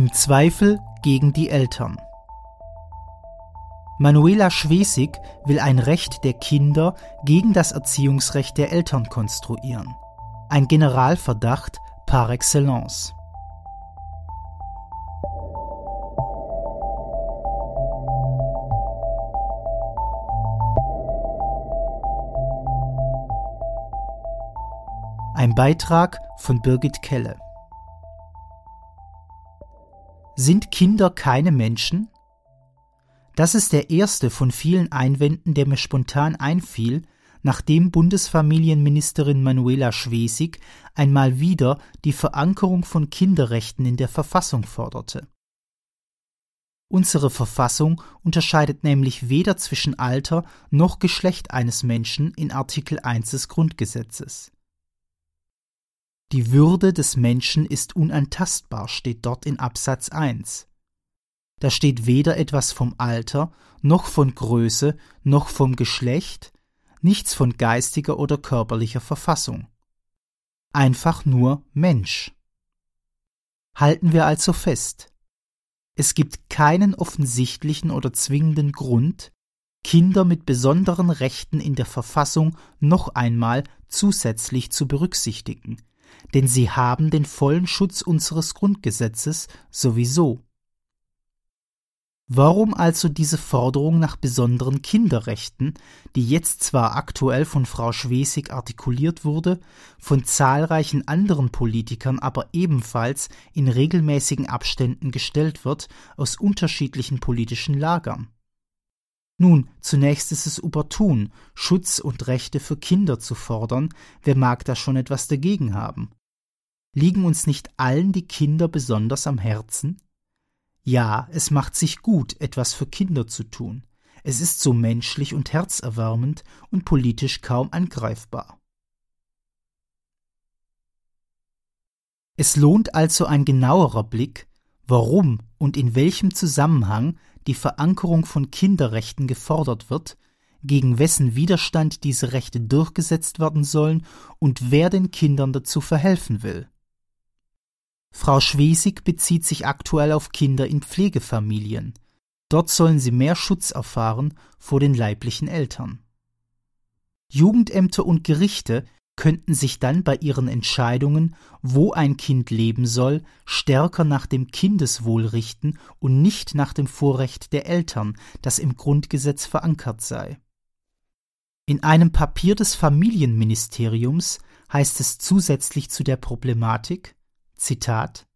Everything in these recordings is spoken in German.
Im Zweifel gegen die Eltern. Manuela Schwesig will ein Recht der Kinder gegen das Erziehungsrecht der Eltern konstruieren. Ein Generalverdacht par excellence. Ein Beitrag von Birgit Kelle. Sind Kinder keine Menschen? Das ist der erste von vielen Einwänden, der mir spontan einfiel, nachdem Bundesfamilienministerin Manuela Schwesig einmal wieder die Verankerung von Kinderrechten in der Verfassung forderte. Unsere Verfassung unterscheidet nämlich weder zwischen Alter noch Geschlecht eines Menschen in Artikel 1 des Grundgesetzes. Die Würde des Menschen ist unantastbar, steht dort in Absatz 1. Da steht weder etwas vom Alter, noch von Größe, noch vom Geschlecht, nichts von geistiger oder körperlicher Verfassung. Einfach nur Mensch. Halten wir also fest. Es gibt keinen offensichtlichen oder zwingenden Grund, Kinder mit besonderen Rechten in der Verfassung noch einmal zusätzlich zu berücksichtigen, denn sie haben den vollen Schutz unseres Grundgesetzes sowieso. Warum also diese Forderung nach besonderen Kinderrechten, die jetzt zwar aktuell von Frau Schwesig artikuliert wurde, von zahlreichen anderen Politikern aber ebenfalls in regelmäßigen Abständen gestellt wird, aus unterschiedlichen politischen Lagern? Nun, zunächst ist es opportun, Schutz und Rechte für Kinder zu fordern, wer mag da schon etwas dagegen haben? Liegen uns nicht allen die Kinder besonders am Herzen? Ja, es macht sich gut, etwas für Kinder zu tun. Es ist so menschlich und herzerwärmend und politisch kaum angreifbar. Es lohnt also ein genauerer Blick, warum und in welchem Zusammenhang die Verankerung von Kinderrechten gefordert wird, gegen wessen Widerstand diese Rechte durchgesetzt werden sollen und wer den Kindern dazu verhelfen will. Frau Schwesig bezieht sich aktuell auf Kinder in Pflegefamilien. Dort sollen sie mehr Schutz erfahren vor den leiblichen Eltern. Jugendämter und Gerichte könnten sich dann bei ihren Entscheidungen, wo ein Kind leben soll, stärker nach dem Kindeswohl richten und nicht nach dem Vorrecht der Eltern, das im Grundgesetz verankert sei. In einem Papier des Familienministeriums heißt es zusätzlich zu der Problematik Zitat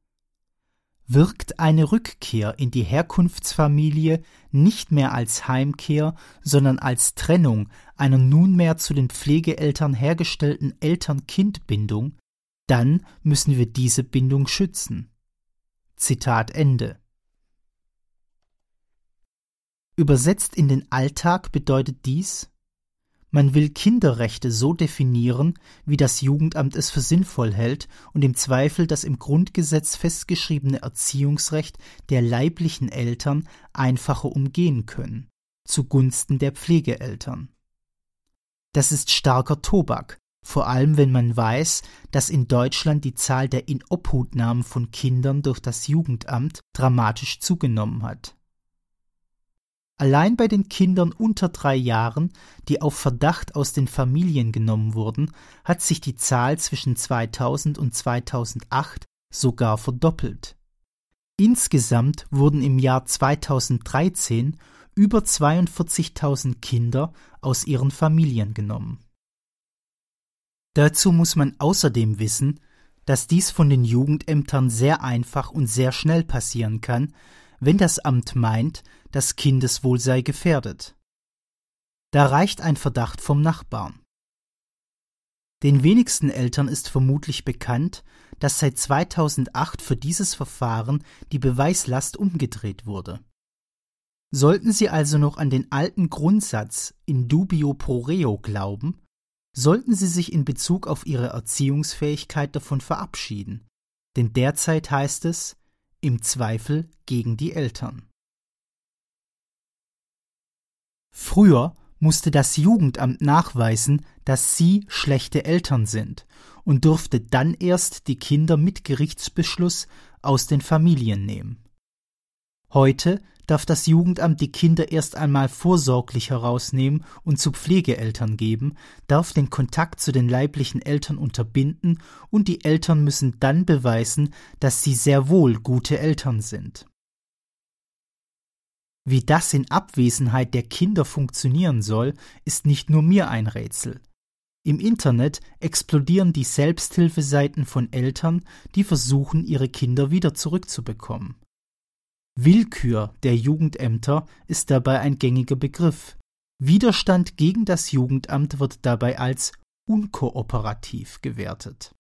wirkt eine Rückkehr in die Herkunftsfamilie nicht mehr als Heimkehr, sondern als Trennung einer nunmehr zu den Pflegeeltern hergestellten Eltern-Kind-Bindung, dann müssen wir diese Bindung schützen. Zitat Ende. Übersetzt in den Alltag bedeutet dies, man will Kinderrechte so definieren, wie das Jugendamt es für sinnvoll hält und im Zweifel das im Grundgesetz festgeschriebene Erziehungsrecht der leiblichen Eltern einfacher umgehen können, zugunsten der Pflegeeltern. Das ist starker Tobak, vor allem wenn man weiß, dass in Deutschland die Zahl der Inobhutnahmen von Kindern durch das Jugendamt dramatisch zugenommen hat. Allein bei den Kindern unter drei Jahren, die auf Verdacht aus den Familien genommen wurden, hat sich die Zahl zwischen 2000 und 2008 sogar verdoppelt. Insgesamt wurden im Jahr 2013 über 42.000 Kinder aus ihren Familien genommen. Dazu muss man außerdem wissen, dass dies von den Jugendämtern sehr einfach und sehr schnell passieren kann, wenn das Amt meint, das Kindeswohl sei gefährdet. Da reicht ein Verdacht vom Nachbarn. Den wenigsten Eltern ist vermutlich bekannt, dass seit 2008 für dieses Verfahren die Beweislast umgedreht wurde. Sollten Sie also noch an den alten Grundsatz in dubio pro reo glauben, sollten Sie sich in Bezug auf Ihre Erziehungsfähigkeit davon verabschieden, denn derzeit heißt es, im Zweifel gegen die Eltern. Früher musste das Jugendamt nachweisen, dass sie schlechte Eltern sind und durfte dann erst die Kinder mit Gerichtsbeschluss aus den Familien nehmen. Heute darf das Jugendamt die Kinder erst einmal vorsorglich herausnehmen und zu Pflegeeltern geben, darf den Kontakt zu den leiblichen Eltern unterbinden und die Eltern müssen dann beweisen, dass sie sehr wohl gute Eltern sind. Wie das in Abwesenheit der Kinder funktionieren soll, ist nicht nur mir ein Rätsel. Im Internet explodieren die Selbsthilfeseiten von Eltern, die versuchen, ihre Kinder wieder zurückzubekommen. Willkür der Jugendämter ist dabei ein gängiger Begriff. Widerstand gegen das Jugendamt wird dabei als unkooperativ gewertet.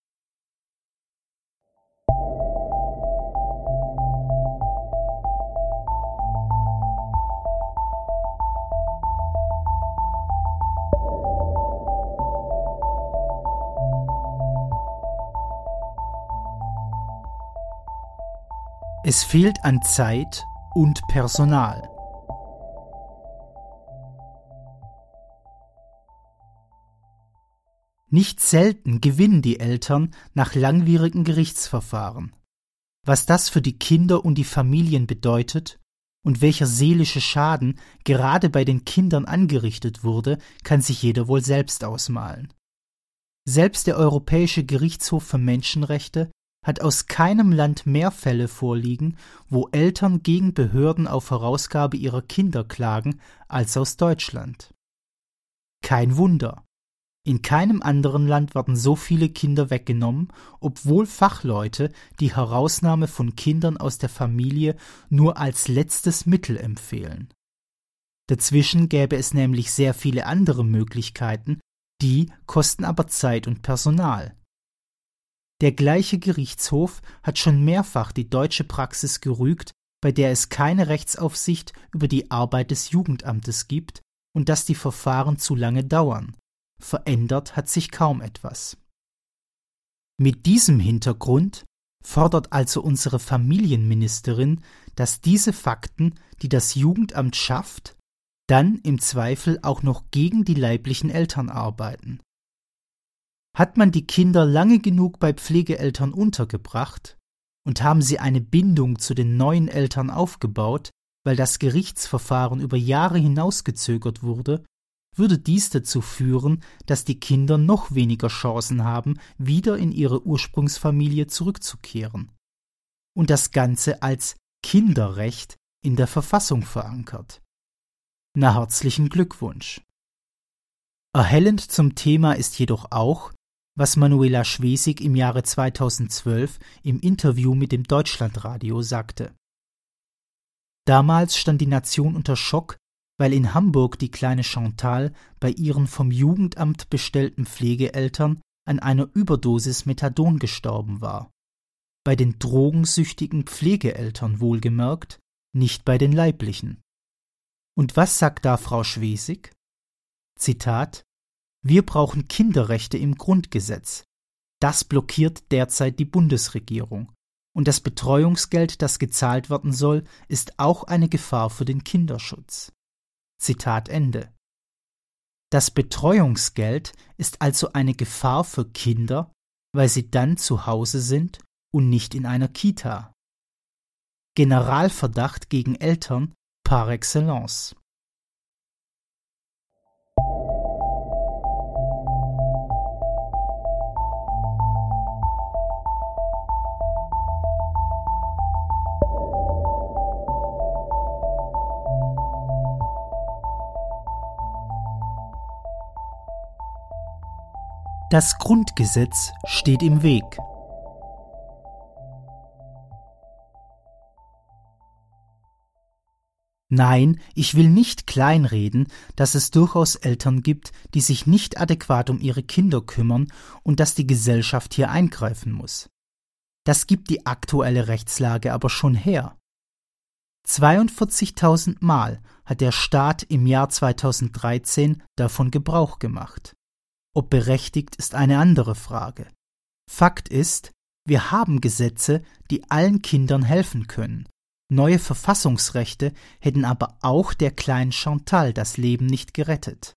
Es fehlt an Zeit und Personal. Nicht selten gewinnen die Eltern nach langwierigen Gerichtsverfahren. Was das für die Kinder und die Familien bedeutet und welcher seelische Schaden gerade bei den Kindern angerichtet wurde, kann sich jeder wohl selbst ausmalen. Selbst der Europäische Gerichtshof für Menschenrechte hat aus keinem Land mehr Fälle vorliegen, wo Eltern gegen Behörden auf Herausgabe ihrer Kinder klagen, als aus Deutschland. Kein Wunder. In keinem anderen Land werden so viele Kinder weggenommen, obwohl Fachleute die Herausnahme von Kindern aus der Familie nur als letztes Mittel empfehlen. Dazwischen gäbe es nämlich sehr viele andere Möglichkeiten, die kosten aber Zeit und Personal. Der gleiche Gerichtshof hat schon mehrfach die deutsche Praxis gerügt, bei der es keine Rechtsaufsicht über die Arbeit des Jugendamtes gibt und dass die Verfahren zu lange dauern. Verändert hat sich kaum etwas. Mit diesem Hintergrund fordert also unsere Familienministerin, dass diese Fakten, die das Jugendamt schafft, dann im Zweifel auch noch gegen die leiblichen Eltern arbeiten. Hat man die Kinder lange genug bei Pflegeeltern untergebracht und haben sie eine Bindung zu den neuen Eltern aufgebaut, weil das Gerichtsverfahren über Jahre hinausgezögert wurde, würde dies dazu führen, dass die Kinder noch weniger Chancen haben, wieder in ihre Ursprungsfamilie zurückzukehren. Und das Ganze als Kinderrecht in der Verfassung verankert. Na herzlichen Glückwunsch. Erhellend zum Thema ist jedoch auch, was Manuela Schwesig im Jahre 2012 im Interview mit dem Deutschlandradio sagte. Damals stand die Nation unter Schock, weil in Hamburg die kleine Chantal bei ihren vom Jugendamt bestellten Pflegeeltern an einer Überdosis Methadon gestorben war. Bei den drogensüchtigen Pflegeeltern wohlgemerkt, nicht bei den leiblichen. Und was sagt da Frau Schwesig? Zitat wir brauchen Kinderrechte im Grundgesetz. Das blockiert derzeit die Bundesregierung. Und das Betreuungsgeld, das gezahlt werden soll, ist auch eine Gefahr für den Kinderschutz. Zitat Ende. Das Betreuungsgeld ist also eine Gefahr für Kinder, weil sie dann zu Hause sind und nicht in einer Kita. Generalverdacht gegen Eltern par excellence. Das Grundgesetz steht im Weg. Nein, ich will nicht kleinreden, dass es durchaus Eltern gibt, die sich nicht adäquat um ihre Kinder kümmern und dass die Gesellschaft hier eingreifen muss. Das gibt die aktuelle Rechtslage aber schon her. 42.000 Mal hat der Staat im Jahr 2013 davon Gebrauch gemacht. Ob berechtigt ist eine andere Frage. Fakt ist, wir haben Gesetze, die allen Kindern helfen können. Neue Verfassungsrechte hätten aber auch der kleinen Chantal das Leben nicht gerettet.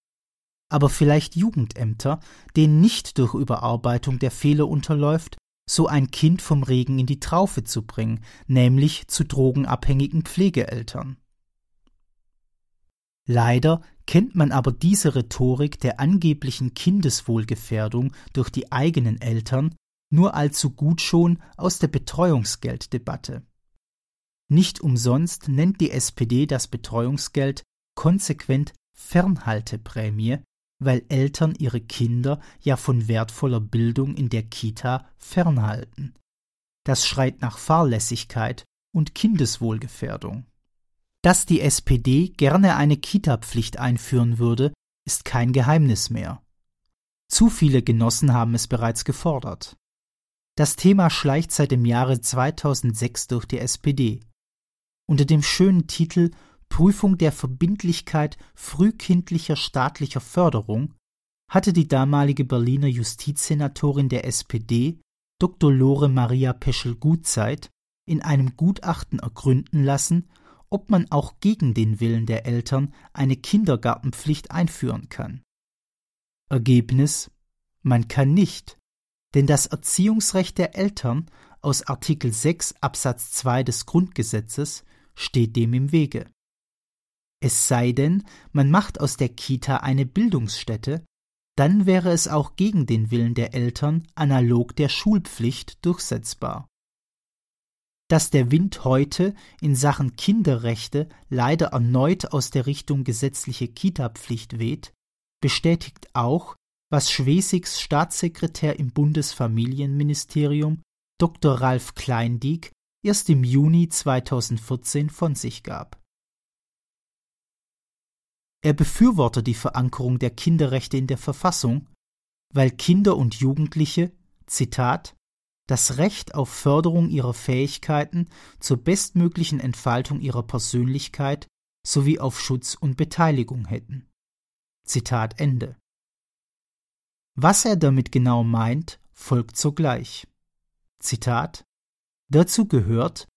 Aber vielleicht Jugendämter, denen nicht durch Überarbeitung der Fehler unterläuft, so ein Kind vom Regen in die Traufe zu bringen, nämlich zu drogenabhängigen Pflegeeltern. Leider kennt man aber diese Rhetorik der angeblichen Kindeswohlgefährdung durch die eigenen Eltern nur allzu gut schon aus der Betreuungsgelddebatte. Nicht umsonst nennt die SPD das Betreuungsgeld konsequent Fernhalteprämie, weil Eltern ihre Kinder ja von wertvoller Bildung in der Kita fernhalten. Das schreit nach Fahrlässigkeit und Kindeswohlgefährdung. Dass die SPD gerne eine Kita-Pflicht einführen würde, ist kein Geheimnis mehr. Zu viele Genossen haben es bereits gefordert. Das Thema schleicht seit dem Jahre 2006 durch die SPD. Unter dem schönen Titel Prüfung der Verbindlichkeit frühkindlicher staatlicher Förderung hatte die damalige Berliner Justizsenatorin der SPD, Dr. Lore Maria Peschel-Gutzeit, in einem Gutachten ergründen lassen, ob man auch gegen den Willen der Eltern eine Kindergartenpflicht einführen kann. Ergebnis Man kann nicht, denn das Erziehungsrecht der Eltern aus Artikel 6 Absatz 2 des Grundgesetzes steht dem im Wege. Es sei denn, man macht aus der Kita eine Bildungsstätte, dann wäre es auch gegen den Willen der Eltern analog der Schulpflicht durchsetzbar. Dass der Wind heute in Sachen Kinderrechte leider erneut aus der Richtung gesetzliche Kita-Pflicht weht, bestätigt auch, was Schwesigs Staatssekretär im Bundesfamilienministerium Dr. Ralf Kleindiek erst im Juni 2014 von sich gab. Er befürwortet die Verankerung der Kinderrechte in der Verfassung, weil Kinder und Jugendliche, Zitat, das Recht auf Förderung ihrer Fähigkeiten zur bestmöglichen Entfaltung ihrer Persönlichkeit sowie auf Schutz und Beteiligung hätten. Zitat Ende. Was er damit genau meint, folgt sogleich. Zitat Dazu gehört,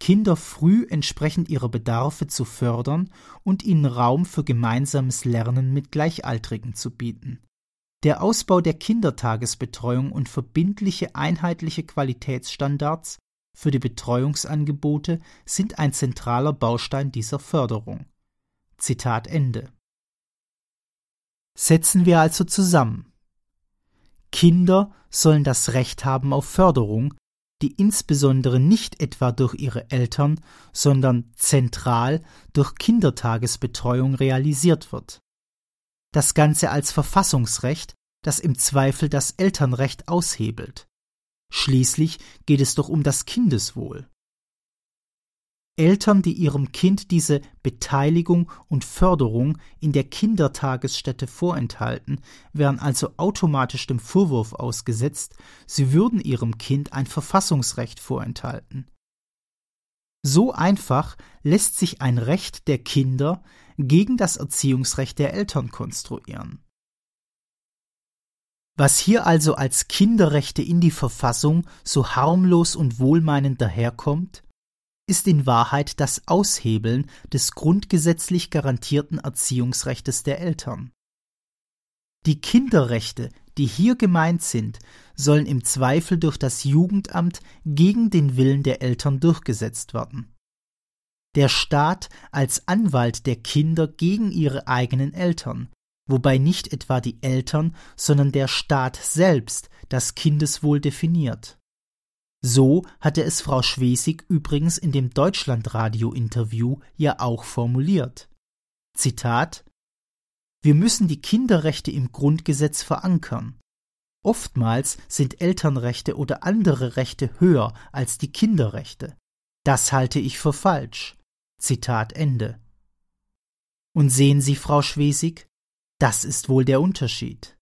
Kinder früh entsprechend ihrer Bedarfe zu fördern und ihnen Raum für gemeinsames Lernen mit Gleichaltrigen zu bieten. Der Ausbau der Kindertagesbetreuung und verbindliche einheitliche Qualitätsstandards für die Betreuungsangebote sind ein zentraler Baustein dieser Förderung. Zitat Ende. Setzen wir also zusammen. Kinder sollen das Recht haben auf Förderung, die insbesondere nicht etwa durch ihre Eltern, sondern zentral durch Kindertagesbetreuung realisiert wird. Das Ganze als Verfassungsrecht, das im Zweifel das Elternrecht aushebelt. Schließlich geht es doch um das Kindeswohl. Eltern, die ihrem Kind diese Beteiligung und Förderung in der Kindertagesstätte vorenthalten, wären also automatisch dem Vorwurf ausgesetzt, sie würden ihrem Kind ein Verfassungsrecht vorenthalten. So einfach lässt sich ein Recht der Kinder gegen das Erziehungsrecht der Eltern konstruieren. Was hier also als Kinderrechte in die Verfassung so harmlos und wohlmeinend daherkommt, ist in Wahrheit das Aushebeln des grundgesetzlich garantierten Erziehungsrechtes der Eltern. Die Kinderrechte, die hier gemeint sind, sollen im Zweifel durch das Jugendamt gegen den Willen der Eltern durchgesetzt werden. Der Staat als Anwalt der Kinder gegen ihre eigenen Eltern, wobei nicht etwa die Eltern, sondern der Staat selbst das Kindeswohl definiert. So hatte es Frau Schwesig übrigens in dem Deutschlandradio-Interview ja auch formuliert. Zitat Wir müssen die Kinderrechte im Grundgesetz verankern. Oftmals sind Elternrechte oder andere Rechte höher als die Kinderrechte. Das halte ich für falsch. Zitat Ende. Und sehen Sie, Frau Schwesig, das ist wohl der Unterschied.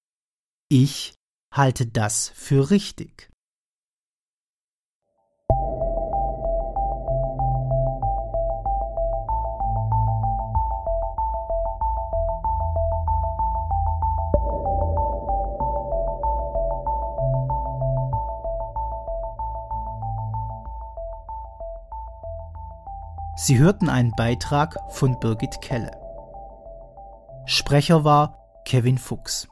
Ich halte das für richtig. Sie hörten einen Beitrag von Birgit Kelle. Sprecher war Kevin Fuchs.